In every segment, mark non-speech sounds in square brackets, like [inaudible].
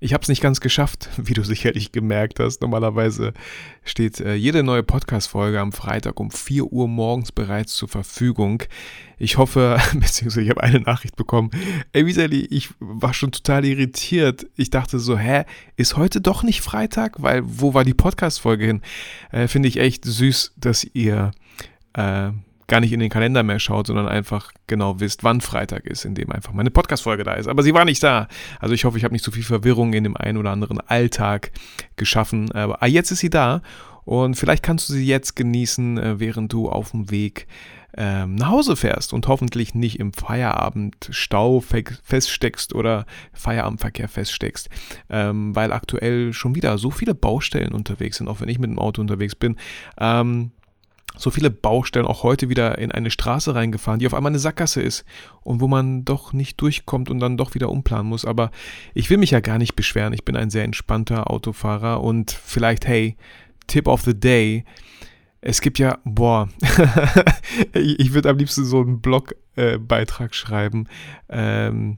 ich habe es nicht ganz geschafft, [laughs] wie du sicherlich gemerkt hast. Normalerweise steht äh, jede neue Podcast-Folge am Freitag um 4 Uhr morgens bereits zur Verfügung. Ich hoffe, [laughs] beziehungsweise ich habe eine Nachricht bekommen. Ey, Wieseli, ich war schon total irritiert. Ich dachte so, hä, ist heute doch nicht Freitag? Weil, wo war die Podcast-Folge hin? Äh, Finde ich echt süß, dass ihr äh, gar nicht in den Kalender mehr schaut, sondern einfach genau wisst, wann Freitag ist, in dem einfach meine Podcast-Folge da ist. Aber sie war nicht da. Also ich hoffe, ich habe nicht zu so viel Verwirrung in dem einen oder anderen Alltag geschaffen. Aber ah, jetzt ist sie da und vielleicht kannst du sie jetzt genießen, äh, während du auf dem Weg ähm, nach Hause fährst und hoffentlich nicht im Feierabendstau feststeckst oder Feierabendverkehr feststeckst, ähm, weil aktuell schon wieder so viele Baustellen unterwegs sind, auch wenn ich mit dem Auto unterwegs bin. Ähm, so viele Baustellen auch heute wieder in eine Straße reingefahren, die auf einmal eine Sackgasse ist und wo man doch nicht durchkommt und dann doch wieder umplanen muss. Aber ich will mich ja gar nicht beschweren. Ich bin ein sehr entspannter Autofahrer und vielleicht, hey, Tip of the Day. Es gibt ja, boah, [laughs] ich würde am liebsten so einen Blogbeitrag äh, schreiben. Ähm,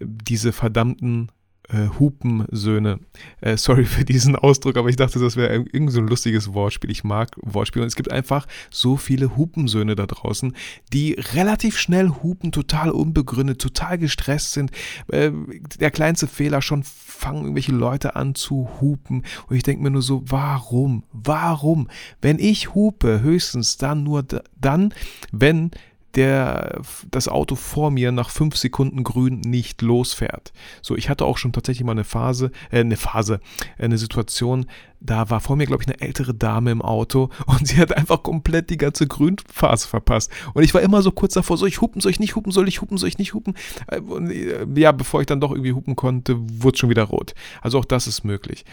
diese verdammten äh, Hupensöhne. Äh, sorry für diesen Ausdruck, aber ich dachte, das wäre irgend so ein lustiges Wortspiel. Ich mag Wortspiele und es gibt einfach so viele Hupensöhne da draußen, die relativ schnell hupen, total unbegründet, total gestresst sind. Äh, der kleinste Fehler schon fangen irgendwelche Leute an zu hupen und ich denke mir nur so, warum? Warum? Wenn ich hupe, höchstens dann nur dann, wenn der das Auto vor mir nach fünf Sekunden grün nicht losfährt. So, ich hatte auch schon tatsächlich mal eine Phase, äh, eine Phase, äh, eine Situation, da war vor mir, glaube ich, eine ältere Dame im Auto [laughs] und sie hat einfach komplett die ganze Grünphase verpasst. Und ich war immer so kurz davor, soll ich hupen, soll ich nicht hupen, soll ich hupen, soll ich nicht hupen? Äh, und äh, ja, bevor ich dann doch irgendwie hupen konnte, wurde schon wieder rot. Also auch das ist möglich.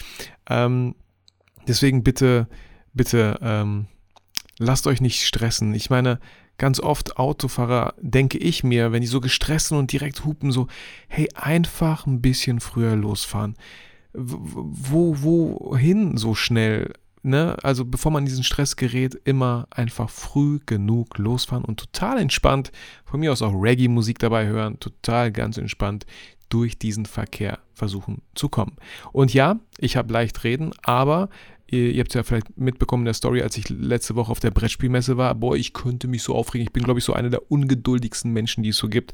Ähm, deswegen bitte, bitte, ähm, lasst euch nicht stressen. Ich meine, ganz oft Autofahrer, denke ich mir, wenn die so gestresst sind und direkt hupen, so, hey, einfach ein bisschen früher losfahren. Wo, wohin so schnell? Ne? Also bevor man diesen Stress gerät, immer einfach früh genug losfahren und total entspannt, von mir aus auch Reggae-Musik dabei hören, total ganz entspannt durch diesen Verkehr versuchen zu kommen. Und ja, ich habe leicht reden, aber Ihr, ihr habt es ja vielleicht mitbekommen in der Story, als ich letzte Woche auf der Brettspielmesse war. Boah, ich könnte mich so aufregen. Ich bin, glaube ich, so einer der ungeduldigsten Menschen, die es so gibt.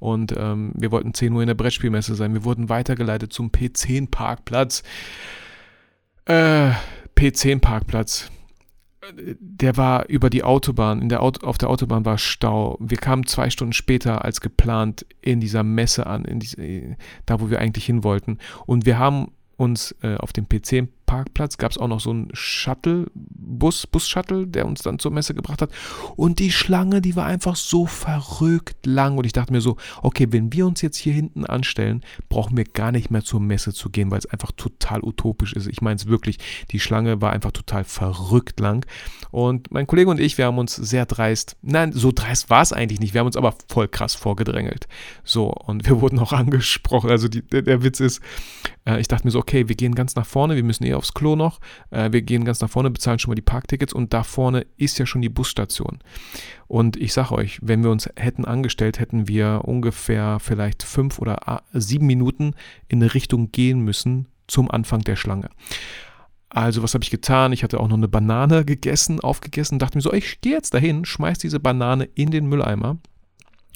Und ähm, wir wollten 10 Uhr in der Brettspielmesse sein. Wir wurden weitergeleitet zum P10-Parkplatz. Äh, P10-Parkplatz der war über die Autobahn. In der Auto, auf der Autobahn war Stau. Wir kamen zwei Stunden später als geplant in dieser Messe an, in diese, da wo wir eigentlich hin wollten. Und wir haben uns äh, auf dem PC-Parkplatz gab es auch noch so einen Shuttle-Bus, Bus-Shuttle, der uns dann zur Messe gebracht hat. Und die Schlange, die war einfach so verrückt lang. Und ich dachte mir so, okay, wenn wir uns jetzt hier hinten anstellen, brauchen wir gar nicht mehr zur Messe zu gehen, weil es einfach total utopisch ist. Ich meine es wirklich, die Schlange war einfach total verrückt lang. Und mein Kollege und ich, wir haben uns sehr dreist, nein, so dreist war es eigentlich nicht, wir haben uns aber voll krass vorgedrängelt. So, und wir wurden auch [laughs] angesprochen. Also die, der, der Witz ist, äh, ich dachte mir so, okay, wir gehen ganz nach vorne, wir müssen eh aufs Klo noch, äh, wir gehen ganz nach vorne, bezahlen schon mal die Parktickets und da vorne ist ja schon die Busstation. Und ich sage euch, wenn wir uns hätten angestellt, hätten wir ungefähr vielleicht fünf oder sieben Minuten in eine Richtung gehen müssen zum Anfang der Schlange. Also was habe ich getan? Ich hatte auch noch eine Banane gegessen, aufgegessen, dachte mir so, ich gehe jetzt dahin, schmeiß diese Banane in den Mülleimer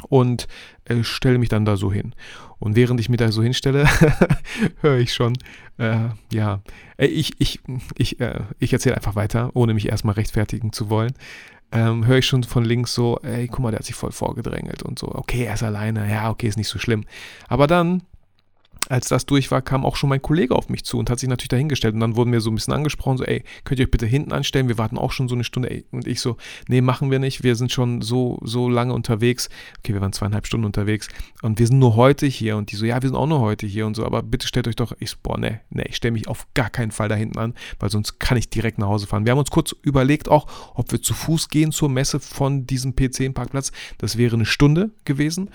und äh, stelle mich dann da so hin. Und während ich mich da so hinstelle, [laughs] höre ich schon, äh, ja, äh, ich, ich, ich, äh, ich erzähle einfach weiter, ohne mich erstmal rechtfertigen zu wollen. Ähm, höre ich schon von links so, ey, guck mal, der hat sich voll vorgedrängelt und so. Okay, er ist alleine, ja, okay, ist nicht so schlimm. Aber dann als das durch war, kam auch schon mein Kollege auf mich zu und hat sich natürlich dahingestellt. Und dann wurden wir so ein bisschen angesprochen, so, ey, könnt ihr euch bitte hinten anstellen? Wir warten auch schon so eine Stunde. Ey. Und ich so, nee, machen wir nicht. Wir sind schon so, so lange unterwegs. Okay, wir waren zweieinhalb Stunden unterwegs. Und wir sind nur heute hier. Und die so, ja, wir sind auch nur heute hier und so. Aber bitte stellt euch doch, ich so, boah, nee, nee, ich stelle mich auf gar keinen Fall da hinten an, weil sonst kann ich direkt nach Hause fahren. Wir haben uns kurz überlegt auch, ob wir zu Fuß gehen zur Messe von diesem P10-Parkplatz. Das wäre eine Stunde gewesen.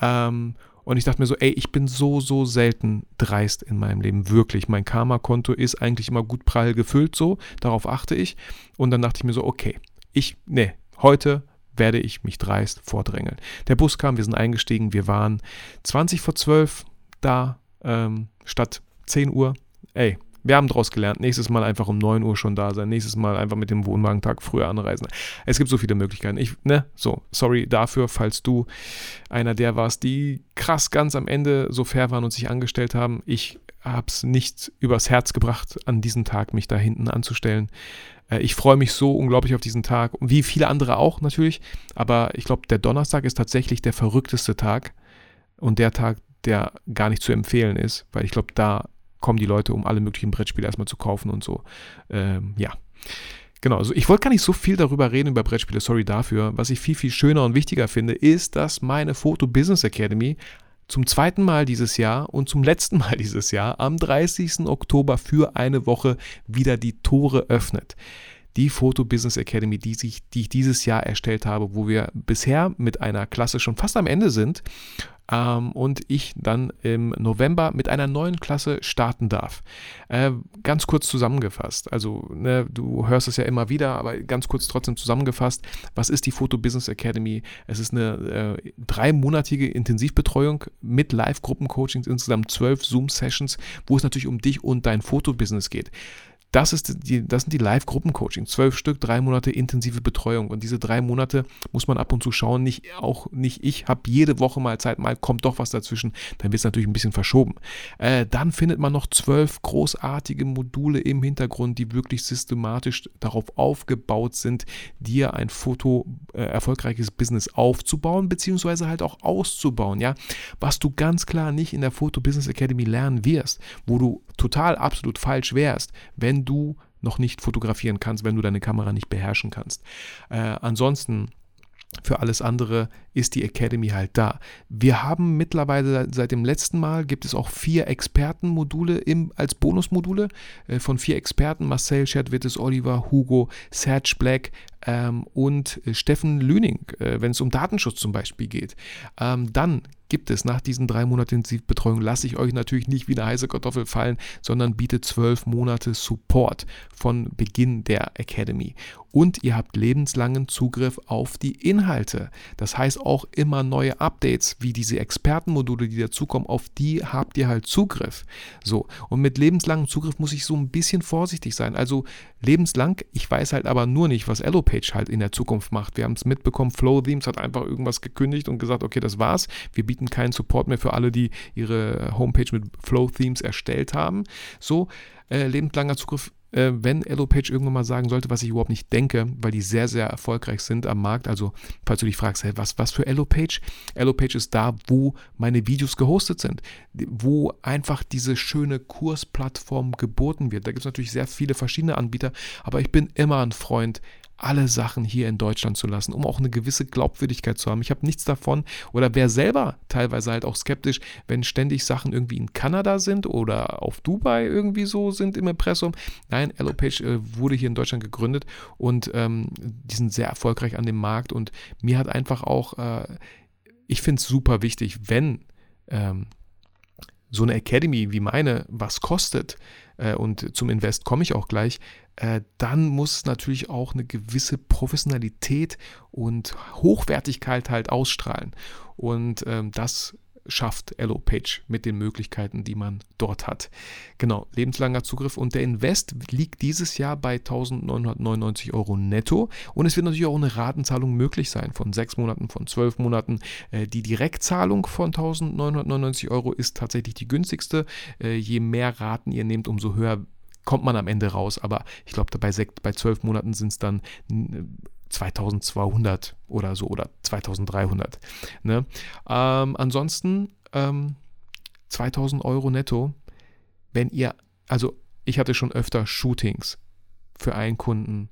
Ähm, Und ich dachte mir so, ey, ich bin so, so selten dreist in meinem Leben. Wirklich. Mein Karma-Konto ist eigentlich immer gut prall gefüllt, so. Darauf achte ich. Und dann dachte ich mir so, okay, ich, ne, heute werde ich mich dreist vordrängeln. Der Bus kam, wir sind eingestiegen, wir waren 20 vor 12 da, ähm, statt 10 Uhr. Ey, wir haben daraus gelernt. Nächstes Mal einfach um 9 Uhr schon da sein. Nächstes Mal einfach mit dem Wohnwagentag früher anreisen. Es gibt so viele Möglichkeiten. Ich, ne, so, sorry dafür, falls du einer der warst, die krass ganz am Ende so fair waren und sich angestellt haben. Ich habe es nicht übers Herz gebracht, an diesem Tag mich da hinten anzustellen. Äh, ich freue mich so unglaublich auf diesen Tag, wie viele andere auch natürlich. Aber ich glaube, der Donnerstag ist tatsächlich der verrückteste Tag und der Tag, der gar nicht zu empfehlen ist, weil ich glaube, da kommen die Leute, um alle möglichen Brettspiele erstmal zu kaufen und so. Ähm, ja. Genau, also ich wollte gar nicht so viel darüber reden, über Brettspiele, sorry dafür. Was ich viel, viel schöner und wichtiger finde, ist, dass meine Photo Business Academy zum zweiten Mal dieses Jahr und zum letzten [laughs] Mal dieses Jahr am 30. Oktober für eine Woche wieder die Tore öffnet die Photo Business Academy, die, sich, die ich dieses Jahr erstellt habe, wo wir bisher mit einer Klasse schon fast am Ende sind ähm, und ich dann im November mit einer neuen Klasse starten darf. Äh, ganz kurz zusammengefasst, also ne, du hörst es ja immer wieder, aber ganz kurz trotzdem zusammengefasst, was ist die Photo Business Academy? Es ist eine äh, dreimonatige Intensivbetreuung mit Live-Gruppencoachings, insgesamt zwölf Zoom-Sessions, wo es natürlich um dich und dein Fotobusiness geht. Das, ist die, das sind die Live-Gruppencoaching. Zwölf Stück, drei Monate intensive Betreuung. Und diese drei Monate muss man ab und zu schauen. Nicht, auch nicht ich habe jede Woche mal Zeit, mal kommt doch was dazwischen. Dann wird es natürlich ein bisschen verschoben. Äh, dann findet man noch zwölf großartige Module im Hintergrund, die wirklich systematisch darauf aufgebaut sind, dir ein Foto äh, erfolgreiches Business aufzubauen, beziehungsweise halt auch auszubauen. Ja, was du ganz klar nicht in der Photo Business Academy lernen wirst, wo du total absolut falsch wärst, wenn du noch nicht fotografieren kannst, wenn du deine Kamera nicht beherrschen kannst. Äh, ansonsten für alles andere ist die Academy halt da. Wir haben mittlerweile seit dem letzten Mal gibt es auch vier Expertenmodule im, als Bonusmodule äh, von vier Experten: Marcel Scherdwittes, Oliver, Hugo, Serge Black ähm, und äh, Steffen Lüning, äh, wenn es um Datenschutz zum Beispiel geht. Ähm, dann gibt es nach diesen drei Monaten Intensivbetreuung, lasse ich euch natürlich nicht wie eine heiße Kartoffel fallen, sondern biete zwölf Monate Support von Beginn der Academy. Und ihr habt lebenslangen Zugriff auf die Inhalte. Das heißt auch immer neue Updates, wie diese Expertenmodule, die dazukommen, auf die habt ihr halt Zugriff. So, und mit lebenslangem Zugriff muss ich so ein bisschen vorsichtig sein. Also lebenslang, ich weiß halt aber nur nicht, was Allopage halt in der Zukunft macht. Wir haben es mitbekommen, Flow Themes hat einfach irgendwas gekündigt und gesagt, okay, das war's. Wir bieten keinen Support mehr für alle, die ihre Homepage mit Flow Themes erstellt haben. So, äh, lebenslanger Zugriff äh, wenn Allopage irgendwann mal sagen sollte, was ich überhaupt nicht denke, weil die sehr, sehr erfolgreich sind am Markt. Also, falls du dich fragst, hey, was, was für Allopage? Allopage ist da, wo meine Videos gehostet sind, wo einfach diese schöne Kursplattform geboten wird. Da gibt es natürlich sehr viele verschiedene Anbieter, aber ich bin immer ein Freund, alle Sachen hier in Deutschland zu lassen, um auch eine gewisse Glaubwürdigkeit zu haben. Ich habe nichts davon oder wer selber teilweise halt auch skeptisch, wenn ständig Sachen irgendwie in Kanada sind oder auf Dubai irgendwie so sind im Impressum. Nein, Allopage äh, wurde hier in Deutschland gegründet und ähm, die sind sehr erfolgreich an dem Markt und mir hat einfach auch, äh, ich finde es super wichtig, wenn ähm, so eine Academy wie meine was kostet, äh, und zum Invest komme ich auch gleich, äh, dann muss natürlich auch eine gewisse Professionalität und Hochwertigkeit halt ausstrahlen. Und ähm, das schafft Page mit den Möglichkeiten, die man dort hat. Genau, lebenslanger Zugriff und der Invest liegt dieses Jahr bei 1999 Euro netto und es wird natürlich auch eine Ratenzahlung möglich sein von sechs Monaten, von zwölf Monaten. Äh, die Direktzahlung von 1999 Euro ist tatsächlich die günstigste. Äh, je mehr Raten ihr nehmt, umso höher kommt man am Ende raus. Aber ich glaube, bei, bei zwölf Monaten sind es dann 2200 oder so oder 2300. Ne? Ähm, ansonsten ähm, 2000 Euro netto, wenn ihr, also ich hatte schon öfter Shootings für einen Kunden,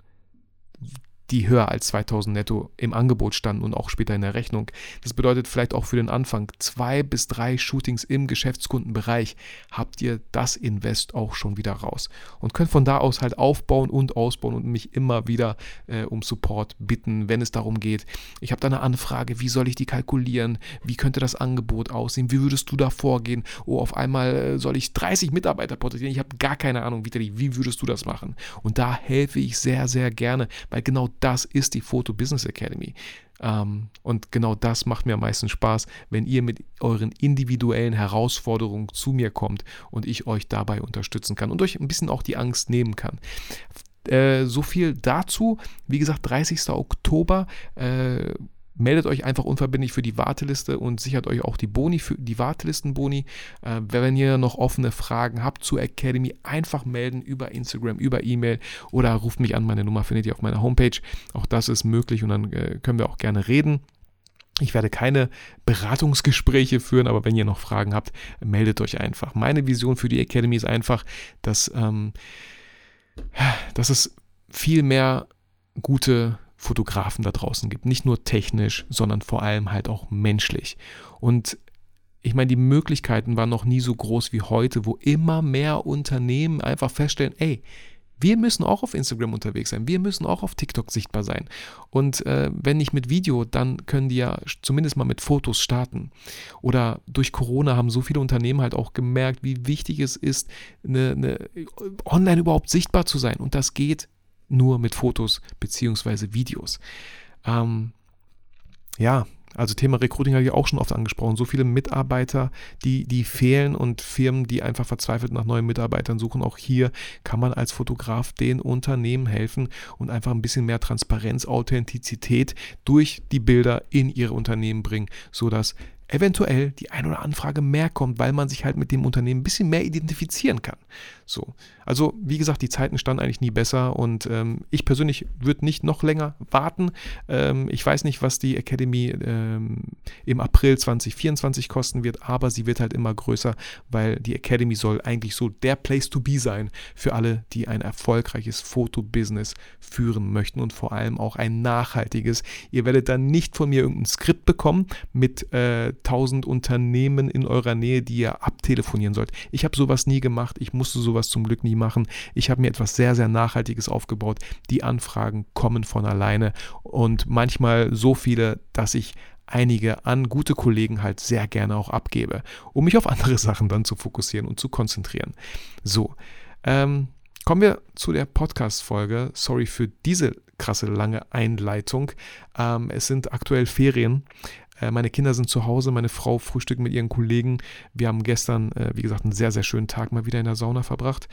die höher als 2000 netto im Angebot standen und auch später in der Rechnung. Das bedeutet vielleicht auch für den Anfang zwei bis drei Shootings im Geschäftskundenbereich habt ihr das Invest auch schon wieder raus und könnt von da aus halt aufbauen und ausbauen und mich immer wieder äh, um Support bitten, wenn es darum geht. Ich habe da eine Anfrage, wie soll ich die kalkulieren? Wie könnte das Angebot aussehen? Wie würdest du da vorgehen? Oh, auf einmal äh, soll ich 30 Mitarbeiter porträtieren. Ich habe gar keine Ahnung, Vitali, wie würdest du das machen? Und da helfe ich sehr, sehr gerne, weil genau das ist die Photo Business Academy. Ähm, und genau das macht mir am meisten Spaß, wenn ihr mit euren individuellen Herausforderungen zu mir kommt und ich euch dabei unterstützen kann und euch ein bisschen auch die Angst nehmen kann. Äh, so viel dazu. Wie gesagt, 30. Oktober. Äh, meldet euch einfach unverbindlich für die Warteliste und sichert euch auch die Boni für die Wartelistenboni. Äh, wenn ihr noch offene Fragen habt zur Academy, einfach melden über Instagram, über E-Mail oder ruft mich an. Meine Nummer findet ihr auf meiner Homepage. Auch das ist möglich und dann äh, können wir auch gerne reden. Ich werde keine Beratungsgespräche führen, aber wenn ihr noch Fragen habt, meldet euch einfach. Meine Vision für die Academy ist einfach, dass, ähm, dass es viel mehr gute Fotografen da draußen gibt. Nicht nur technisch, sondern vor allem halt auch menschlich. Und ich meine, die Möglichkeiten waren noch nie so groß wie heute, wo immer mehr Unternehmen einfach feststellen, ey, wir müssen auch auf Instagram unterwegs sein, wir müssen auch auf TikTok sichtbar sein. Und äh, wenn nicht mit Video, dann können die ja zumindest mal mit Fotos starten. Oder durch Corona haben so viele Unternehmen halt auch gemerkt, wie wichtig es ist, eine, eine, online überhaupt sichtbar zu sein. Und das geht nur mit Fotos bzw. Videos. Ähm, ja, also Thema Recruiting habe ich auch schon oft angesprochen. So viele Mitarbeiter, die, die fehlen und Firmen, die einfach verzweifelt nach neuen Mitarbeitern suchen. Auch hier kann man als Fotograf den Unternehmen helfen und einfach ein bisschen mehr Transparenz, Authentizität durch die Bilder in ihre Unternehmen bringen, sodass eventuell die ein oder Anfrage mehr kommt, weil man sich halt mit dem Unternehmen ein bisschen mehr identifizieren kann. So. Also, wie gesagt, die Zeiten standen eigentlich nie besser und ähm, ich persönlich würde nicht noch länger warten. Ähm, ich weiß nicht, was die Academy ähm, im April 2024 kosten wird, aber sie wird halt immer größer, weil die Academy soll eigentlich so der Place to be sein für alle, die ein erfolgreiches Fotobusiness führen möchten und vor allem auch ein nachhaltiges. Ihr werdet dann nicht von mir irgendein Skript bekommen mit äh, 1000 Unternehmen in eurer Nähe, die ihr abtelefonieren sollt. Ich habe sowas nie gemacht. Ich musste sowas zum Glück nie machen. Ich habe mir etwas sehr, sehr Nachhaltiges aufgebaut. Die Anfragen kommen von alleine und manchmal so viele, dass ich einige an gute Kollegen halt sehr gerne auch abgebe, um mich auf andere [laughs] Sachen dann zu fokussieren und zu konzentrieren. So, ähm, kommen wir zu der Podcast-Folge. Sorry für diese krasse lange Einleitung. Ähm, es sind aktuell Ferien. Äh, meine Kinder sind zu Hause, meine Frau frühstückt mit ihren Kollegen. Wir haben gestern, äh, wie gesagt, einen sehr, sehr schönen Tag mal wieder in der Sauna verbracht.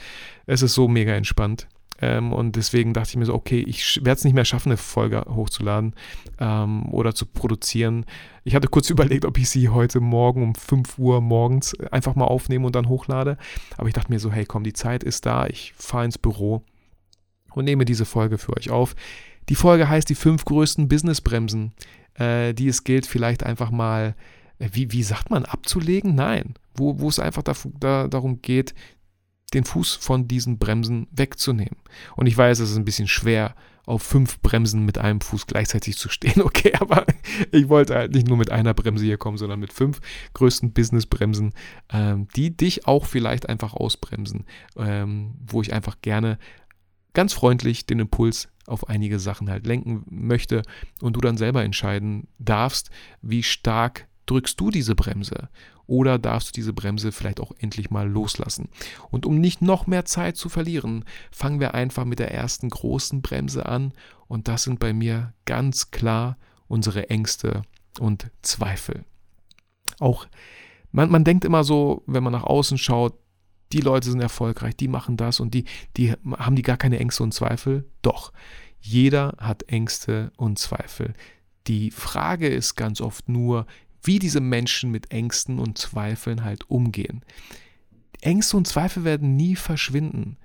Es ist so mega entspannt. Ähm, und deswegen dachte ich mir so, okay, ich werde es nicht mehr schaffen, eine Folge hochzuladen ähm, oder zu produzieren. Ich hatte kurz [laughs] überlegt, ob ich sie heute Morgen um 5 Uhr morgens einfach mal aufnehme und dann hochlade. Aber ich dachte mir so, hey, komm, die Zeit ist da. Ich fahre ins Büro und nehme diese Folge für euch auf. Die Folge heißt die fünf größten Businessbremsen äh, die es gilt, vielleicht einfach mal, äh, wie, wie sagt man, abzulegen? Nein, wo, wo es einfach da, da, darum geht, den Fuß von diesen Bremsen wegzunehmen. Und ich weiß, es ist ein bisschen schwer, auf fünf Bremsen mit einem Fuß gleichzeitig zu stehen. [laughs] Okay, aber ich wollte halt nicht nur mit einer Bremse hier kommen, sondern mit fünf größten Businessbremsen, ähm, die dich auch vielleicht einfach ausbremsen, ähm, wo ich einfach gerne ganz freundlich den Impuls auf einige Sachen halt lenken möchte und du dann selber entscheiden darfst, wie stark drückst du diese Bremse oder darfst du diese Bremse vielleicht auch endlich mal loslassen. Und um nicht noch mehr Zeit zu verlieren, fangen wir einfach mit der ersten großen Bremse an und das sind bei mir ganz klar unsere Ängste und Zweifel. Auch man, man denkt immer so, wenn man nach außen schaut, die Leute sind erfolgreich, die machen das und die, die haben die gar keine Ängste und Zweifel? Doch, jeder hat Ängste und Zweifel. Die Frage ist ganz oft nur, wie diese Menschen mit Ängsten und Zweifeln halt umgehen. Ängste und Zweifel werden nie verschwinden.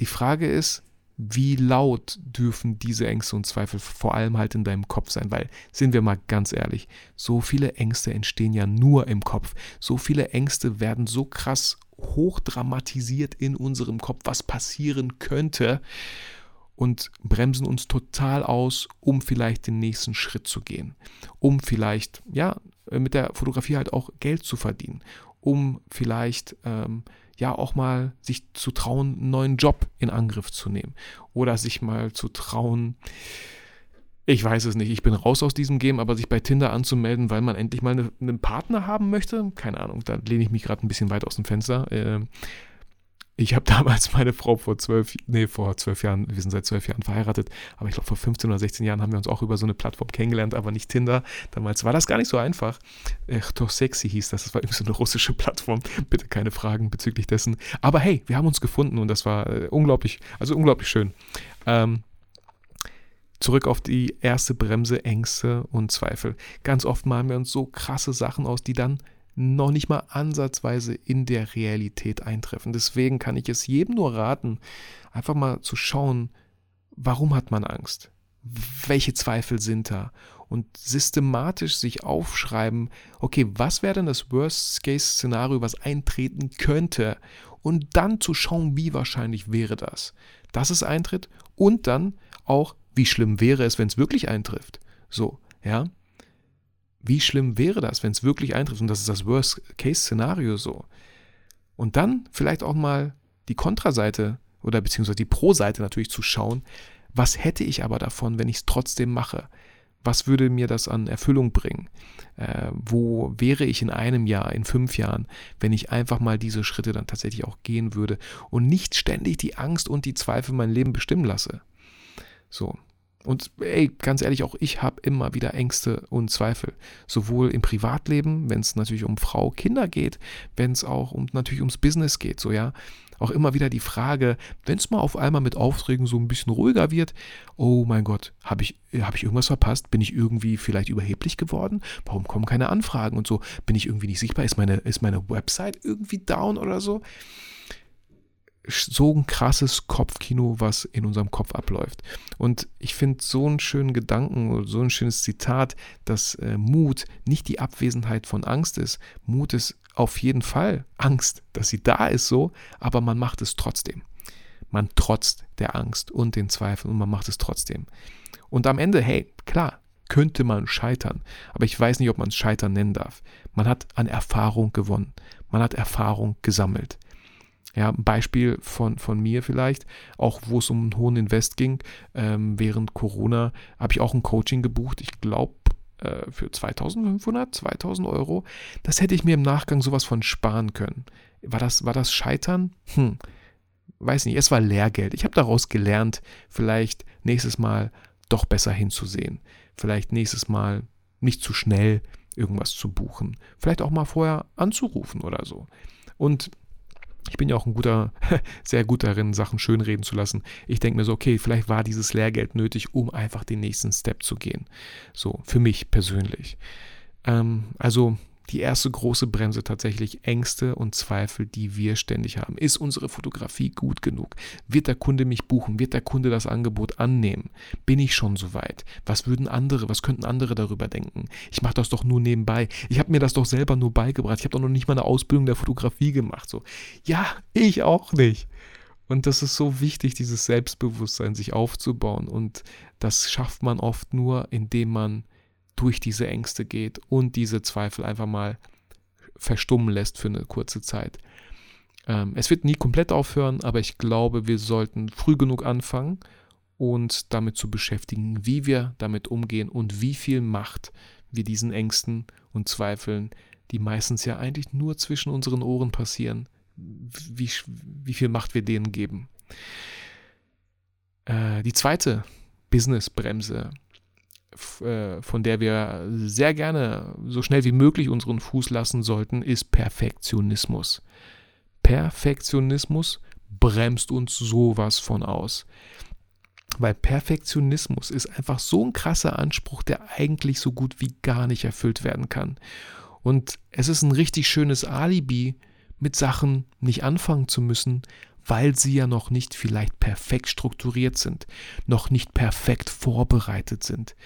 Die Frage ist, wie laut dürfen diese Ängste und Zweifel vor allem halt in deinem Kopf sein? Weil, sind wir mal ganz ehrlich, so viele Ängste entstehen ja nur im Kopf. So viele Ängste werden so krass hochdramatisiert in unserem Kopf, was passieren könnte. und bremsen uns total aus, um vielleicht den nächsten Schritt zu gehen, um vielleicht, ja, mit der Fotografie halt auch Geld zu verdienen, um vielleicht, ähm, ja, auch mal sich zu trauen, einen neuen Job in Angriff zu nehmen oder sich mal zu trauen, ich weiß es nicht, ich bin raus aus diesem Game, aber sich bei Tinder anzumelden, weil man endlich mal eine, einen Partner haben möchte, keine Ahnung, da lehne ich mich gerade ein bisschen weit aus dem Fenster. Äh, ich habe [laughs] damals meine Frau vor zwölf, nee, vor zwölf Jahren, wir sind seit zwölf Jahren verheiratet, aber ich glaube vor 15 oder 16 Jahren haben wir uns auch über so eine Plattform kennengelernt, aber nicht Tinder. Damals war das gar nicht so einfach. Echt doch sexy hieß das. Das war irgendwie so eine russische Plattform. [laughs] Bitte keine Fragen bezüglich dessen. Aber hey, wir haben uns gefunden und das war äh, unglaublich, also unglaublich schön. Ähm, Zurück auf die erste Bremse, Ängste und Zweifel. Ganz oft malen wir uns so krasse Sachen aus, die dann noch nicht mal ansatzweise in der Realität eintreffen. Deswegen kann ich es jedem nur raten, einfach mal zu schauen, warum hat man Angst? Welche Zweifel sind da? Und systematisch sich aufschreiben, okay, was wäre denn das Worst-Case-Szenario, was eintreten könnte? Und dann zu schauen, wie wahrscheinlich wäre das, dass es eintritt und dann auch, wie schlimm wäre es, wenn es wirklich eintrifft. So, ja. Wie schlimm wäre das, wenn es wirklich eintrifft? Und das ist das Worst-Case-Szenario so. Und dann vielleicht auch mal die Kontraseite oder beziehungsweise die Pro-Seite natürlich zu schauen. Was hätte ich aber davon, wenn ich es trotzdem mache? Was würde mir das an Erfüllung bringen? Äh, wo wäre ich in einem Jahr, in fünf Jahren, wenn ich einfach mal diese Schritte dann tatsächlich auch gehen würde und nicht ständig die Angst und die Zweifel mein Leben bestimmen lasse? So, und ey, ganz ehrlich, auch ich habe immer wieder Ängste und Zweifel. Sowohl im Privatleben, wenn es natürlich um Frau, Kinder geht, wenn es auch um, natürlich ums Business geht, so ja. Auch immer wieder die Frage, wenn es mal auf einmal mit Aufträgen so ein bisschen ruhiger wird, oh mein Gott, habe ich, hab ich irgendwas verpasst? Bin ich irgendwie vielleicht überheblich geworden? Warum kommen keine Anfragen und so? Bin ich irgendwie nicht sichtbar? Ist meine, ist meine Website irgendwie down oder so? So ein krasses Kopfkino, was in unserem Kopf abläuft. Und ich finde so einen schönen Gedanken, so ein schönes Zitat, dass äh, Mut nicht die Abwesenheit von Angst ist. Mut ist auf jeden Fall Angst, dass sie da ist so, aber man macht es trotzdem. Man trotzt der Angst und den Zweifeln und man macht es trotzdem. Und am Ende, hey, klar, könnte man scheitern, aber ich weiß nicht, ob man es scheitern nennen darf. Man hat an Erfahrung gewonnen. Man hat Erfahrung gesammelt. Ja, ein Beispiel von, von mir vielleicht, auch wo es um einen hohen Invest ging, ähm, während Corona habe ich auch ein Coaching gebucht, ich glaube äh, für 2500, 2000 Euro. Das hätte ich mir im Nachgang sowas von sparen können. War das, war das Scheitern? Hm, weiß nicht, es war Lehrgeld. Ich habe daraus gelernt, vielleicht nächstes Mal doch besser hinzusehen. Vielleicht nächstes Mal nicht zu schnell irgendwas zu buchen. Vielleicht auch mal vorher anzurufen oder so. Und ich bin ja auch ein guter, [laughs] sehr gut darin, Sachen schönreden zu lassen. Ich denke mir so, okay, vielleicht war dieses Lehrgeld nötig, um einfach den nächsten Step zu gehen. So, für mich persönlich. Ähm, also die erste große Bremse tatsächlich Ängste und Zweifel, die wir ständig haben. Ist unsere Fotografie gut genug? Wird der Kunde mich buchen? Wird der Kunde das Angebot annehmen? Bin ich schon so weit? Was würden andere, was könnten andere darüber denken? Ich mache das doch nur nebenbei. Ich habe mir das doch selber nur beigebracht. Ich habe doch noch nicht mal eine Ausbildung der Fotografie gemacht. So, ja, ich auch nicht. Und das ist so wichtig, dieses Selbstbewusstsein sich aufzubauen. Und das schafft man oft nur, indem man durch diese Ängste geht und diese Zweifel einfach mal verstummen lässt für eine kurze Zeit. Ähm, es wird nie komplett aufhören, aber ich glaube, wir sollten früh genug anfangen, uns damit zu beschäftigen, wie wir damit umgehen und wie viel Macht wir diesen Ängsten und Zweifeln, die meistens ja eigentlich nur zwischen unseren Ohren passieren, wie, wie viel Macht wir denen geben. Äh, die zweite Business-Bremse von der wir sehr gerne so schnell wie möglich unseren Fuß lassen sollten, ist Perfektionismus. Perfektionismus bremst uns sowas von aus. Weil Perfektionismus ist einfach so ein krasser Anspruch, der eigentlich so gut wie gar nicht erfüllt werden kann. Und es ist ein richtig schönes Alibi, mit Sachen nicht anfangen zu müssen, weil sie ja noch nicht vielleicht perfekt strukturiert sind, noch nicht perfekt vorbereitet sind.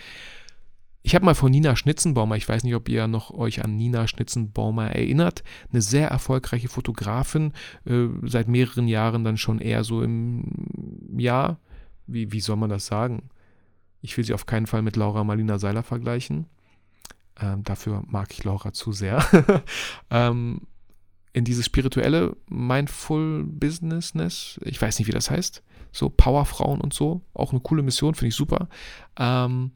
Ich habe mal von Nina Schnitzenbaumer, ich weiß nicht, ob ihr noch euch an Nina Schnitzenbaumer erinnert, eine sehr erfolgreiche Fotografin, äh, seit mehreren Jahren dann schon eher so im Jahr wie, wie soll man das sagen? Ich will sie auf keinen Fall mit Laura Marlina Seiler vergleichen. Ähm, dafür mag ich Laura zu sehr. [laughs] ähm, in dieses spirituelle Mindful Businessness, ich weiß nicht, wie das heißt, so Powerfrauen und so, auch eine coole Mission, finde ich super. Ähm,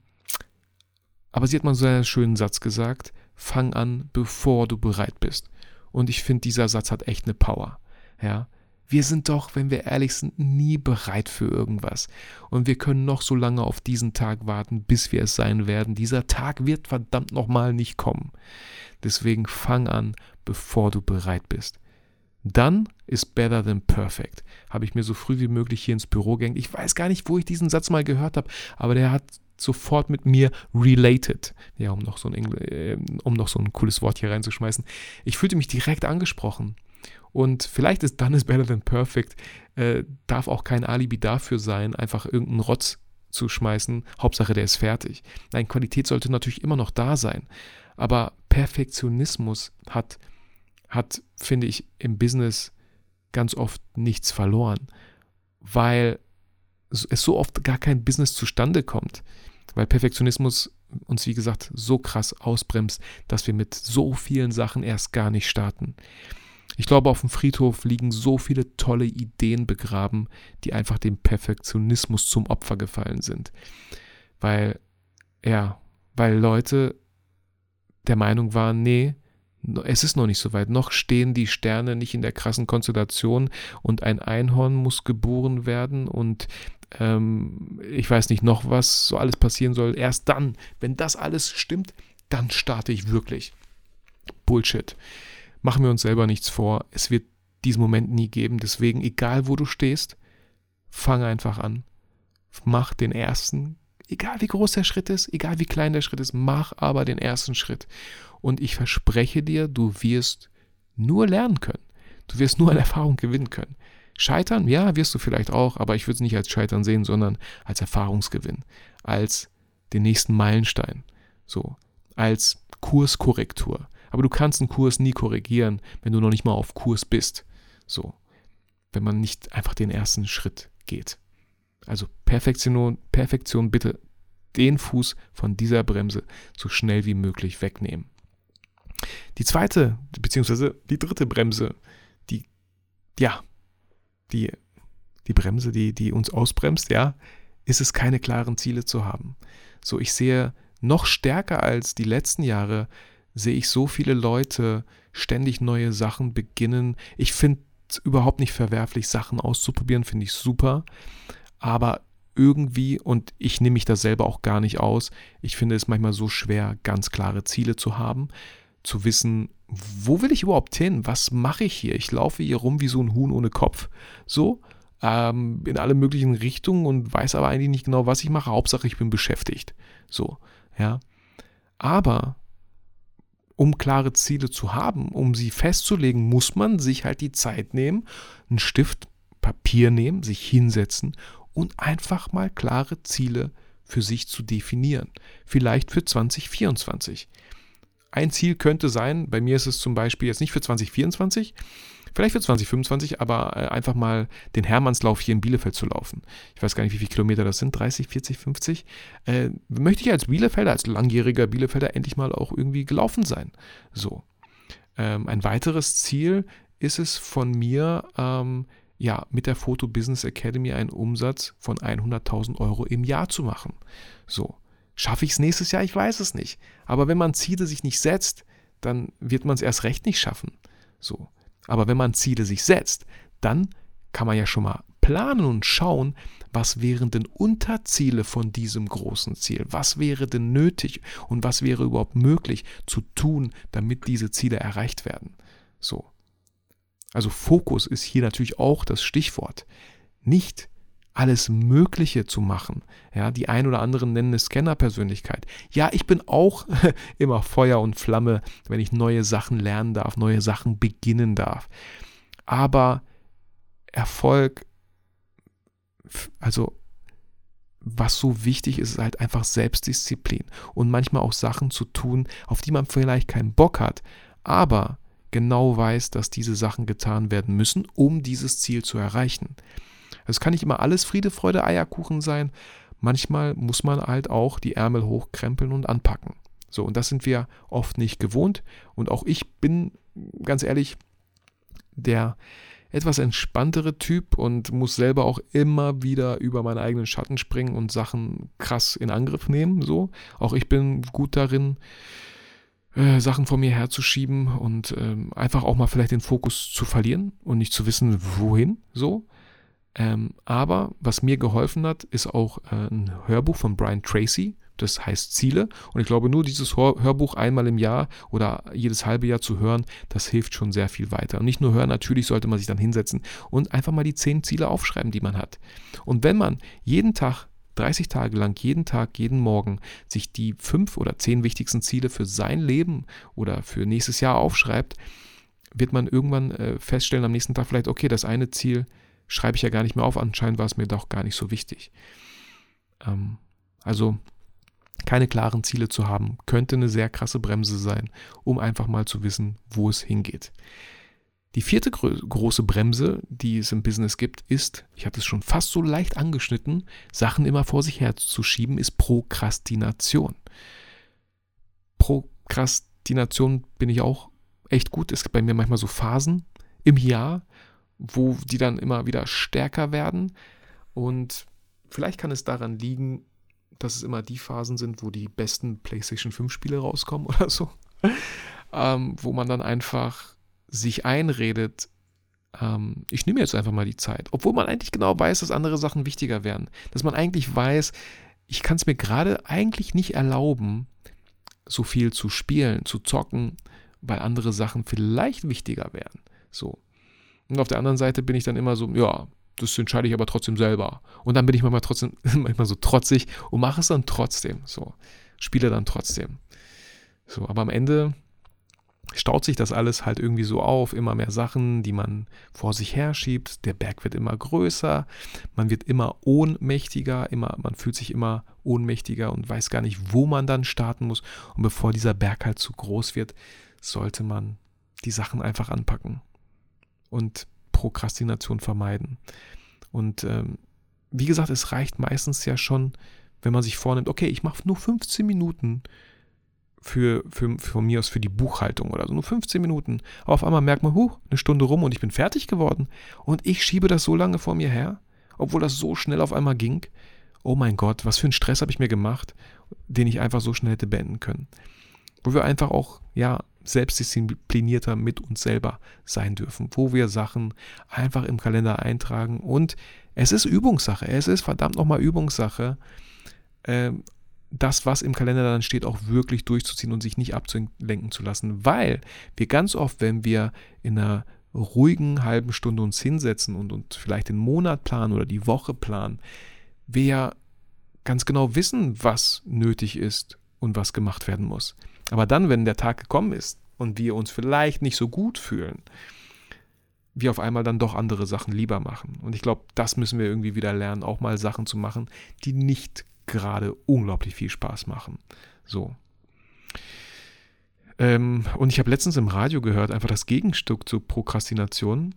aber sie hat mal so einen schönen Satz gesagt, fang an, bevor du bereit bist. Und ich finde, dieser Satz hat echt eine Power. Ja, wir sind doch, wenn wir ehrlich sind, nie bereit für irgendwas. Und wir können noch so lange auf diesen Tag warten, bis wir es sein werden. Dieser Tag wird verdammt nochmal nicht kommen. Deswegen fang an, bevor du bereit bist. Dann ist better than perfect. Habe ich mir so früh wie möglich hier ins Büro gehängt. Ich weiß gar nicht, wo ich diesen Satz mal gehört habe, aber der hat sofort mit mir related. Ja, um noch so ein, Engl äh, um noch so ein cooles Wort hier reinzuschmeißen. Ich fühlte mich direkt angesprochen. Und vielleicht ist Done is better than perfect, äh, darf auch kein Alibi dafür sein, einfach irgendeinen Rotz zu schmeißen. Hauptsache, der ist fertig. Nein, Qualität sollte natürlich immer noch da sein. Aber Perfektionismus hat, hat, finde ich, im Business ganz oft nichts verloren, weil es so oft gar kein Business zustande kommt. Weil Perfektionismus uns, wie gesagt, so krass ausbremst, dass wir mit so vielen Sachen erst gar nicht starten. Ich glaube, auf dem Friedhof liegen so viele tolle Ideen begraben, die einfach dem Perfektionismus zum Opfer gefallen sind. Weil, ja, weil Leute der Meinung waren, nee, es ist noch nicht so weit. Noch stehen die Sterne nicht in der krassen Konstellation und ein Einhorn muss geboren werden und ähm, ich weiß nicht noch, was so alles passieren soll. Erst dann, wenn das alles stimmt, dann starte ich wirklich. Bullshit machen wir uns selber nichts vor. Es wird diesen Moment nie geben. Deswegen, egal wo du stehst, fang einfach an. Mach den ersten, egal wie groß der Schritt ist, egal wie klein der Schritt ist, mach aber den ersten Schritt. Und ich verspreche dir, du wirst nur lernen können. Du wirst nur an Erfahrung gewinnen können. Scheitern, ja, wirst du vielleicht auch, aber ich würde es nicht als Scheitern sehen, sondern als Erfahrungsgewinn, als den nächsten Meilenstein, so, als Kurskorrektur, aber du kannst einen Kurs nie korrigieren, wenn du noch nicht mal auf Kurs bist. So. Wenn man nicht einfach den ersten Schritt geht. Also Perfektion, Perfektion bitte den Fuß von dieser Bremse so schnell wie möglich wegnehmen. Die zweite, beziehungsweise die dritte Bremse, die, ja, die, die Bremse, die, die uns ausbremst, ja, ist es, keine klaren Ziele zu haben. So, ich sehe noch stärker als die letzten Jahre sehe ich so viele Leute ständig neue Sachen beginnen. Ich finde es überhaupt nicht verwerflich, Sachen auszuprobieren, finde ich super. Aber irgendwie, und ich nehme mich da selber auch gar nicht aus, ich finde es manchmal so schwer, ganz klare Ziele zu haben, zu wissen, wo will ich überhaupt hin? Was mache ich hier? Ich laufe hier rum wie so ein Huhn ohne Kopf. So, ähm, in alle möglichen Richtungen und weiß aber eigentlich nicht genau, was ich mache. Hauptsache, ich bin beschäftigt. So, ja. Aber um klare Ziele zu haben, um sie festzulegen, muss man sich halt die Zeit nehmen, einen Stift, Papier nehmen, sich hinsetzen und einfach mal klare Ziele für sich zu definieren. Vielleicht für 2024. Ein Ziel könnte sein, bei mir ist es zum Beispiel jetzt nicht für 2024, Vielleicht für 2025, aber äh, einfach mal den Hermannslauf hier in Bielefeld zu laufen. Ich weiß gar nicht, wie viele Kilometer das sind, 30, 40, 50. Äh, möchte ich als Bielefelder, als langjähriger Bielefelder endlich mal auch irgendwie gelaufen sein. So. Ähm, ein weiteres Ziel ist es von mir, ähm, ja, mit der Photo Business Academy einen Umsatz von 100.000 Euro im Jahr zu machen. So. Schaffe ich es nächstes Jahr? Ich weiß es nicht. Aber wenn man Ziele sich nicht setzt, dann wird man es erst recht nicht schaffen. So. Aber wenn man Ziele sich setzt, dann kann man ja schon mal planen und schauen, was wären denn Unterziele von diesem großen Ziel? Was wäre denn nötig und was wäre überhaupt möglich zu tun, damit diese Ziele erreicht werden? So. Also Fokus ist hier natürlich auch das Stichwort. Nicht alles Mögliche zu machen. Ja, die ein oder anderen nennen es Scanner-Persönlichkeit. Ja, ich bin auch [laughs] immer Feuer und Flamme, wenn ich neue Sachen lernen darf, neue Sachen beginnen darf. Aber Erfolg, also was so wichtig ist, ist halt einfach Selbstdisziplin und manchmal auch Sachen zu tun, auf die man vielleicht keinen Bock hat, aber genau weiß, dass diese Sachen getan werden müssen, um dieses Ziel zu erreichen. Es kann nicht immer alles Friede, Freude, Eierkuchen sein. Manchmal muss man halt auch die Ärmel hochkrempeln und anpacken. So, und das sind wir oft nicht gewohnt. Und auch ich bin, ganz ehrlich, der etwas entspanntere Typ und muss selber auch immer wieder über meinen eigenen Schatten springen und Sachen krass in Angriff nehmen. So, auch ich bin gut darin, äh, Sachen von mir herzuschieben und ähm, einfach auch mal vielleicht den Fokus zu verlieren und nicht zu wissen, wohin. So. Ähm, aber was mir geholfen hat, ist auch äh, ein Hörbuch von Brian Tracy. Das heißt Ziele. Und ich glaube, nur dieses Hörbuch einmal im Jahr oder jedes halbe Jahr zu hören, das hilft schon sehr viel weiter. Und nicht nur hören, natürlich sollte man sich dann hinsetzen und einfach mal die zehn Ziele aufschreiben, die man hat. Und wenn man jeden Tag 30 Tage lang, jeden Tag, jeden Morgen sich die fünf oder zehn wichtigsten Ziele für sein Leben oder für nächstes Jahr aufschreibt, wird man irgendwann äh, feststellen am nächsten Tag vielleicht, okay, das eine Ziel schreibe ich ja gar nicht mehr auf, anscheinend war es mir doch gar nicht so wichtig. Ähm, also keine klaren Ziele zu haben, könnte eine sehr krasse Bremse sein, um einfach mal zu wissen, wo es hingeht. Die vierte große Bremse, die es im Business gibt, ist, ich hatte es schon fast so leicht angeschnitten, Sachen immer vor sich herzuschieben, ist Prokrastination. Prokrastination bin ich auch echt gut. Es gibt bei mir manchmal so Phasen im Jahr, wo die dann immer wieder stärker werden. Und vielleicht kann es daran liegen, dass es immer die Phasen sind, wo die besten PlayStation 5 Spiele rauskommen [laughs] oder so. ähm, wo man dann einfach sich einredet, ähm, ich nehme jetzt einfach mal die Zeit, obwohl man eigentlich genau weiß, dass andere Sachen wichtiger werden. Dass man eigentlich weiß, ich kann es mir gerade eigentlich nicht erlauben, so viel zu spielen, zu zocken, weil andere Sachen vielleicht wichtiger werden. So. Und auf der anderen Seite bin ich dann immer so, ja, das entscheide ich aber trotzdem selber. Und dann bin ich manchmal trotzdem, [laughs] manchmal so trotzig und mache es dann trotzdem. So. Spiele dann trotzdem. So, aber am Ende staut sich das alles halt irgendwie so auf, immer mehr Sachen, die man vor sich her schiebt. Der Berg wird immer größer, man wird immer ohnmächtiger, immer, man fühlt sich immer ohnmächtiger und weiß gar nicht, wo man dann starten muss. Und bevor dieser Berg halt zu groß wird, sollte man die Sachen einfach anpacken und Prokrastination vermeiden. Und ähm, wie gesagt, es reicht meistens ja schon, wenn man sich vornimmt, okay, ich mache nur 15 Minuten für, für, von mir aus für die Buchhaltung oder so. Nur 15 Minuten. Aber auf einmal merkt man, huh, eine Stunde rum und ich bin fertig geworden. Und ich schiebe das so lange vor mir her, obwohl das so schnell auf einmal ging. Oh mein Gott, was für einen Stress habe ich mir gemacht, den ich einfach so schnell hätte beenden können. Wo wir einfach auch, ja, selbstdisziplinierter mit uns selber sein dürfen, wo wir Sachen einfach im Kalender eintragen und es ist Übungssache, es ist verdammt nochmal Übungssache, ähm, das, was im Kalender dann steht, auch wirklich durchzuziehen und sich nicht abzulenken zu lassen, weil wir ganz oft, wenn wir in einer ruhigen halben Stunde uns hinsetzen und, und vielleicht den Monat planen oder die Woche planen, wir ja ganz genau wissen, was nötig ist und was gemacht werden muss. Aber dann, wenn der Tag gekommen ist und wir uns vielleicht nicht so gut fühlen, wir auf einmal dann doch andere Sachen lieber machen. Und ich glaube, das müssen wir irgendwie wieder lernen, auch mal Sachen zu machen, die nicht gerade unglaublich viel Spaß machen. So. Ähm, und ich habe letztens im Radio gehört, einfach das Gegenstück zu Prokrastination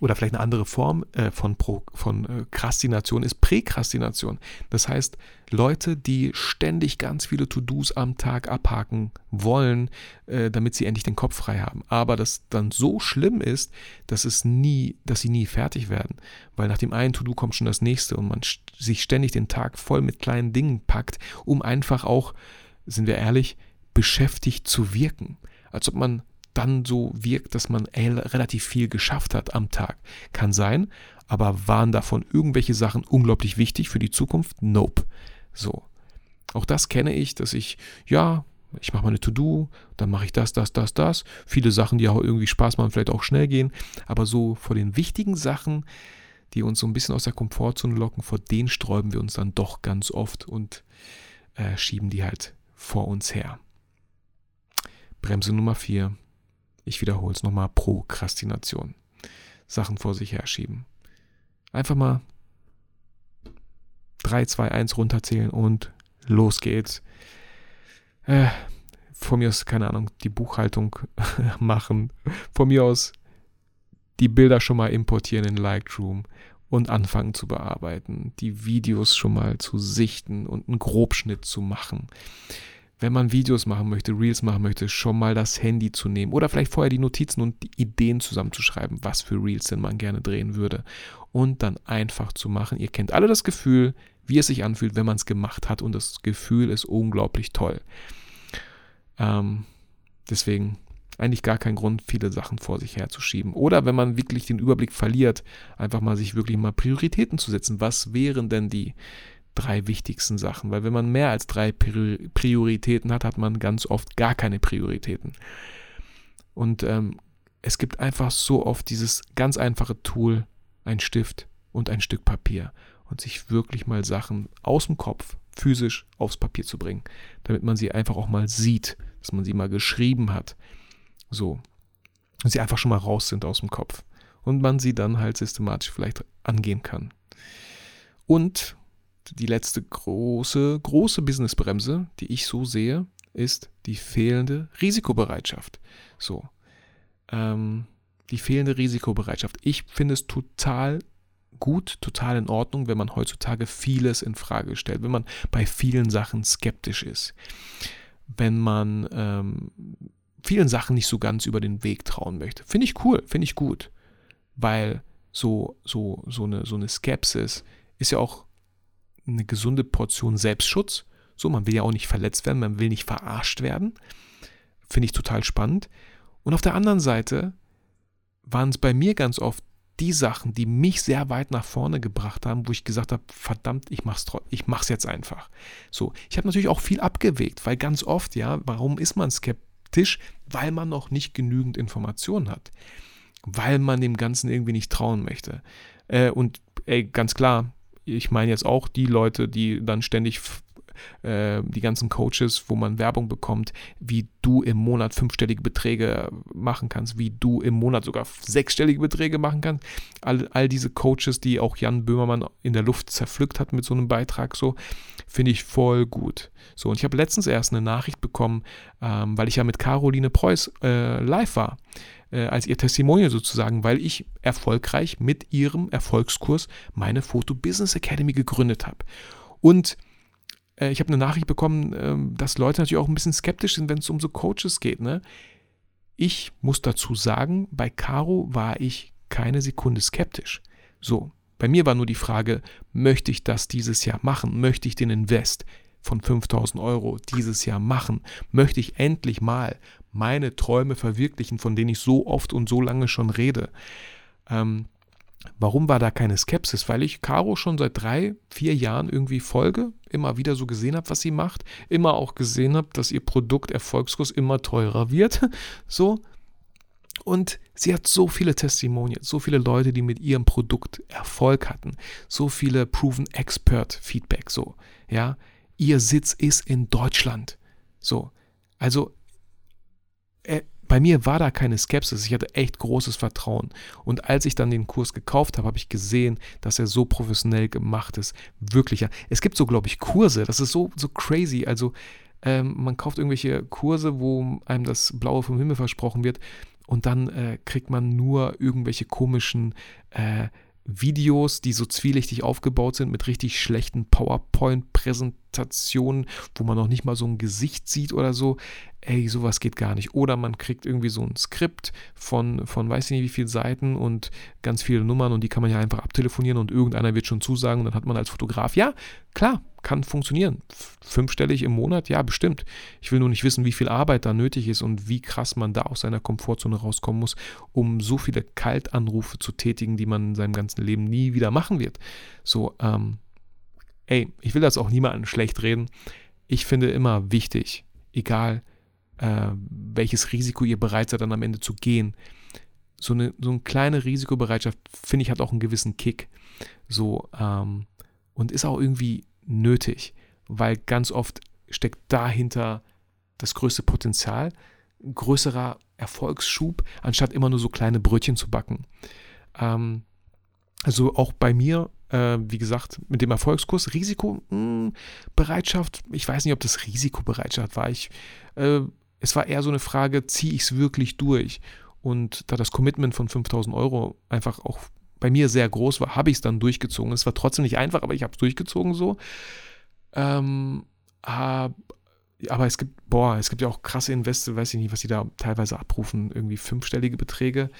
oder vielleicht eine andere Form äh, von, Pro, von äh, Krastination ist Präkrastination. Das heißt, Leute, die ständig ganz viele To-Dos am Tag abhaken wollen, äh, damit sie endlich den Kopf frei haben. Aber das dann so schlimm ist, dass es nie, dass sie nie fertig werden. Weil nach dem einen To-Do kommt schon das nächste und man sich ständig den Tag voll mit kleinen Dingen packt, um einfach auch, sind wir ehrlich, beschäftigt zu wirken. Als ob man dann so wirkt, dass man ey, relativ viel geschafft hat am Tag. Kann sein, aber waren davon irgendwelche Sachen unglaublich wichtig für die Zukunft? Nope. So. Auch das kenne ich, dass ich, ja, ich mache meine To-Do, dann mache ich das, das, das, das. Viele Sachen, die auch irgendwie Spaß machen, vielleicht auch schnell gehen. Aber so vor den wichtigen Sachen, die uns so ein bisschen aus der Komfortzone locken, vor denen sträuben wir uns dann doch ganz oft und äh, schieben die halt vor uns her. Bremse Nummer 4 ich wiederhole es nochmal, Prokrastination. Sachen vor sich herschieben. Einfach mal 3, 2, 1 runterzählen und los geht's. Äh, von mir aus, keine Ahnung, die Buchhaltung [laughs] machen. Von mir aus die Bilder schon mal importieren in Lightroom und anfangen zu bearbeiten, die Videos schon mal zu sichten und einen Grobschnitt zu machen. Wenn man Videos machen möchte, Reels machen möchte, schon mal das Handy zu nehmen oder vielleicht vorher die Notizen und die Ideen zusammenzuschreiben, was für Reels denn man gerne drehen würde und dann einfach zu machen. Ihr kennt alle das Gefühl, wie es sich anfühlt, wenn man es gemacht hat und das Gefühl ist unglaublich toll. Ähm, deswegen eigentlich gar kein Grund, viele Sachen vor sich herzuschieben. Oder wenn man wirklich den Überblick verliert, einfach mal sich wirklich mal Prioritäten zu setzen. Was wären denn die drei wichtigsten Sachen? Weil wenn man mehr als drei Prioritäten hat, hat man ganz oft gar keine Prioritäten. Und ähm, es gibt einfach so oft dieses ganz einfache Tool, ein Stift und ein Stück Papier und sich wirklich mal Sachen aus dem Kopf physisch aufs Papier zu bringen, damit man sie einfach auch mal sieht, dass man sie mal geschrieben hat. So. Und sie einfach schon mal raus sind aus dem Kopf. Und man sie dann halt systematisch vielleicht angehen kann. Und die letzte große, große Businessbremse, die ich so sehe, ist die fehlende Risikobereitschaft. So. Ähm, die fehlende Risikobereitschaft. Ich finde es total gut, total in Ordnung, wenn man heutzutage vieles in Frage stellt, wenn man bei vielen Sachen skeptisch ist, wenn man ähm, vielen Sachen nicht so ganz über den Weg trauen möchte. Finde ich cool, finde ich gut, weil so, so, so, eine, so eine Skepsis ist ja auch eine gesunde Portion Selbstschutz. So, man will ja auch nicht verletzt werden, man will nicht verarscht werden. Finde ich total spannend. Und auf der anderen Seite waren es bei mir ganz oft die Sachen, die mich sehr weit nach vorne gebracht haben, wo ich gesagt habe, verdammt, ich mach's, ich mach's jetzt einfach. So, ich habe natürlich auch viel abgewegt, weil ganz oft, ja, warum ist man skeptisch? Weil man noch nicht genügend Informationen hat. Weil man dem Ganzen irgendwie nicht trauen möchte. Äh, und ey, ganz klar, ich meine jetzt auch die Leute, die dann ständig äh, die ganzen Coaches, wo man Werbung bekommt, wie du im Monat fünfstellige Beträge machen kannst, wie du im Monat sogar sechsstellige Beträge machen kannst. All, all diese Coaches, die auch Jan Böhmermann in der Luft zerpflückt hat mit so einem Beitrag, so finde ich voll gut. So, und ich habe letztens erst eine Nachricht bekommen, ähm, weil ich ja mit Caroline Preuß äh, live war äh, als ihr Testimonial sozusagen, weil ich erfolgreich mit ihrem Erfolgskurs meine Photo Business Academy gegründet habe. Und äh, ich habe eine Nachricht bekommen, äh, dass Leute natürlich auch ein bisschen skeptisch sind, wenn es um so Coaches geht. Ne? Ich muss dazu sagen, bei Caro war ich keine Sekunde skeptisch. So, bei mir war nur die Frage, möchte ich das dieses Jahr machen? Möchte ich den Invest von 5000 Euro dieses Jahr machen? Möchte ich endlich mal meine Träume verwirklichen, von denen ich so oft und so lange schon rede? Ähm, Warum war da keine Skepsis? Weil ich Caro schon seit drei, vier Jahren irgendwie folge, immer wieder so gesehen habe, was sie macht, immer auch gesehen habe, dass ihr Produkt Erfolgskurs immer teurer wird. [laughs] So. Und sie hat so viele Testimonials, so viele Leute, die mit ihrem Produkt Erfolg hatten, so viele Proven Expert Feedback, so, ja. Ihr Sitz ist in Deutschland. So. Also, äh, bei mir war da keine Skepsis, ich hatte echt großes Vertrauen. Und als ich dann den Kurs gekauft habe, habe ich gesehen, dass er so professionell gemacht ist. Wirklich, Es gibt so, glaube ich, Kurse, das ist so, so crazy. Also ähm, man kauft irgendwelche Kurse, wo einem das Blaue vom Himmel versprochen wird und dann äh, kriegt man nur irgendwelche komischen äh, Videos, die so zwielichtig aufgebaut sind, mit richtig schlechten PowerPoint-Präsentationen, wo man noch nicht mal so ein Gesicht sieht oder so ey, sowas geht gar nicht. Oder man kriegt irgendwie so ein Skript von, von weiß ich nicht wie vielen Seiten und ganz viele Nummern und die kann man ja einfach abtelefonieren und irgendeiner wird schon zusagen und dann hat man als Fotograf, ja, klar, kann funktionieren. Fünfstellig im Monat, ja, bestimmt. Ich will nur nicht wissen, wie viel Arbeit da nötig ist und wie krass man da aus seiner Komfortzone rauskommen muss, um so viele Kaltanrufe zu tätigen, die man in seinem ganzen Leben nie wieder machen wird. So, ähm, ey, ich will das auch niemandem schlecht reden. Ich finde immer wichtig, egal äh, welches Risiko ihr bereit seid, dann am Ende zu gehen. So eine, so eine kleine Risikobereitschaft, finde ich, hat auch einen gewissen Kick. So, ähm, und ist auch irgendwie nötig, weil ganz oft steckt dahinter das größte Potenzial, größerer Erfolgsschub, anstatt immer nur so kleine Brötchen zu backen. Ähm, also auch bei mir, äh, wie gesagt, mit dem Erfolgskurs, Risikobereitschaft, hm, ich weiß nicht, ob das Risikobereitschaft war. Ich äh, es war eher so eine Frage, ziehe ich es wirklich durch? Und da das Commitment von 5000 Euro einfach auch bei mir sehr groß war, habe ich es dann durchgezogen. Es war trotzdem nicht einfach, aber ich habe es durchgezogen so. Ähm, aber es gibt, boah, es gibt ja auch krasse Investe, weiß ich nicht, was die da teilweise abrufen, irgendwie fünfstellige Beträge.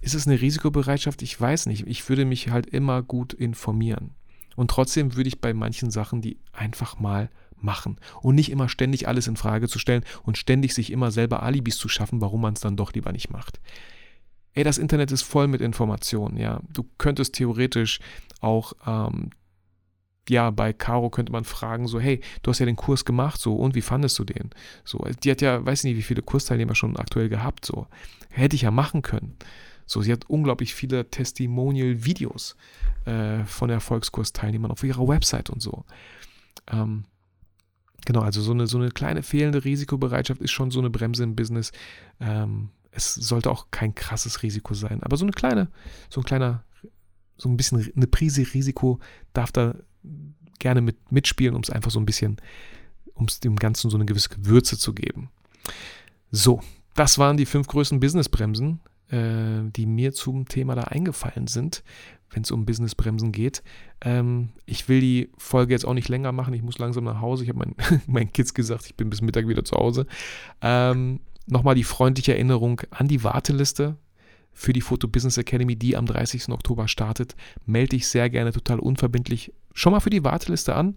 Ist es eine Risikobereitschaft? Ich weiß nicht. Ich würde mich halt immer gut informieren. Und trotzdem würde ich bei manchen Sachen die einfach mal machen und nicht immer ständig alles in Frage zu stellen und ständig sich immer selber Alibis zu schaffen, warum man es dann doch lieber nicht macht. Ey, das Internet ist voll mit Informationen, ja. Du könntest theoretisch auch ähm, ja, bei Caro könnte man fragen, so, hey, du hast ja den Kurs gemacht, so, und wie fandest du den? So, die hat ja, weiß nicht, wie viele Kursteilnehmer schon aktuell gehabt, so. Hätte ich ja machen können. So, sie hat unglaublich viele Testimonial-Videos äh, von Erfolgskursteilnehmern auf ihrer Website und so. Ähm, genau, also so eine, so eine kleine fehlende Risikobereitschaft ist schon so eine Bremse im Business. Ähm, es sollte auch kein krasses Risiko sein, aber so eine kleine, so ein kleiner, so ein bisschen eine Prise Risiko darf da gerne mit, mitspielen, um es einfach so ein bisschen, um es dem Ganzen so eine gewisse Gewürze zu geben. So, das waren die fünf größten Businessbremsen, äh, die mir zum Thema da eingefallen sind, wenn es um Businessbremsen geht. Ähm, ich will die Folge jetzt auch nicht länger machen. Ich muss langsam nach Hause. Ich habe mein, [laughs] meinen Kids gesagt, ich bin bis Mittag wieder zu Hause. Ähm, Nochmal die freundliche Erinnerung an die Warteliste für die Photo Business Academy, die am 30. Oktober startet. Melde dich sehr gerne total unverbindlich schon mal für die Warteliste an.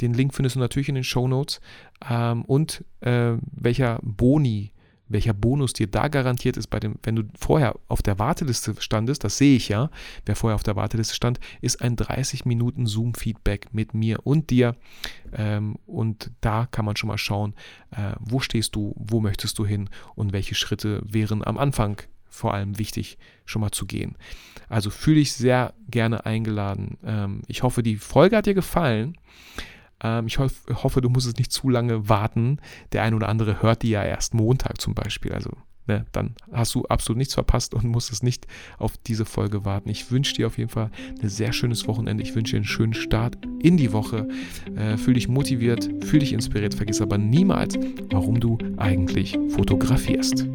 Den Link findest du natürlich in den Show Notes. Ähm, und äh, welcher Boni, welcher Bonus dir da garantiert ist, bei dem, wenn du vorher auf der Warteliste standest, das sehe ich ja, wer vorher auf der Warteliste stand, ist ein 30 Minuten Zoom-Feedback mit mir und dir. Ähm, und da kann man schon mal schauen, äh, wo stehst du, wo möchtest du hin und welche Schritte wären am Anfang vor allem wichtig, schon mal zu gehen. Also fühle ich sehr gerne eingeladen. Ähm, ich hoffe, die Folge hat dir gefallen. Ähm, ich hoff, hoffe, du musst es nicht zu lange warten. Der eine oder andere hört die ja erst Montag zum Beispiel. Also ne, dann hast du absolut nichts verpasst und musst es nicht auf diese Folge warten. Ich wünsche dir auf jeden Fall ein sehr schönes Wochenende. Ich wünsche dir einen schönen Start in die Woche. Äh, fühl dich motiviert, fühl dich inspiriert. Vergiss aber niemals, warum du eigentlich fotografierst.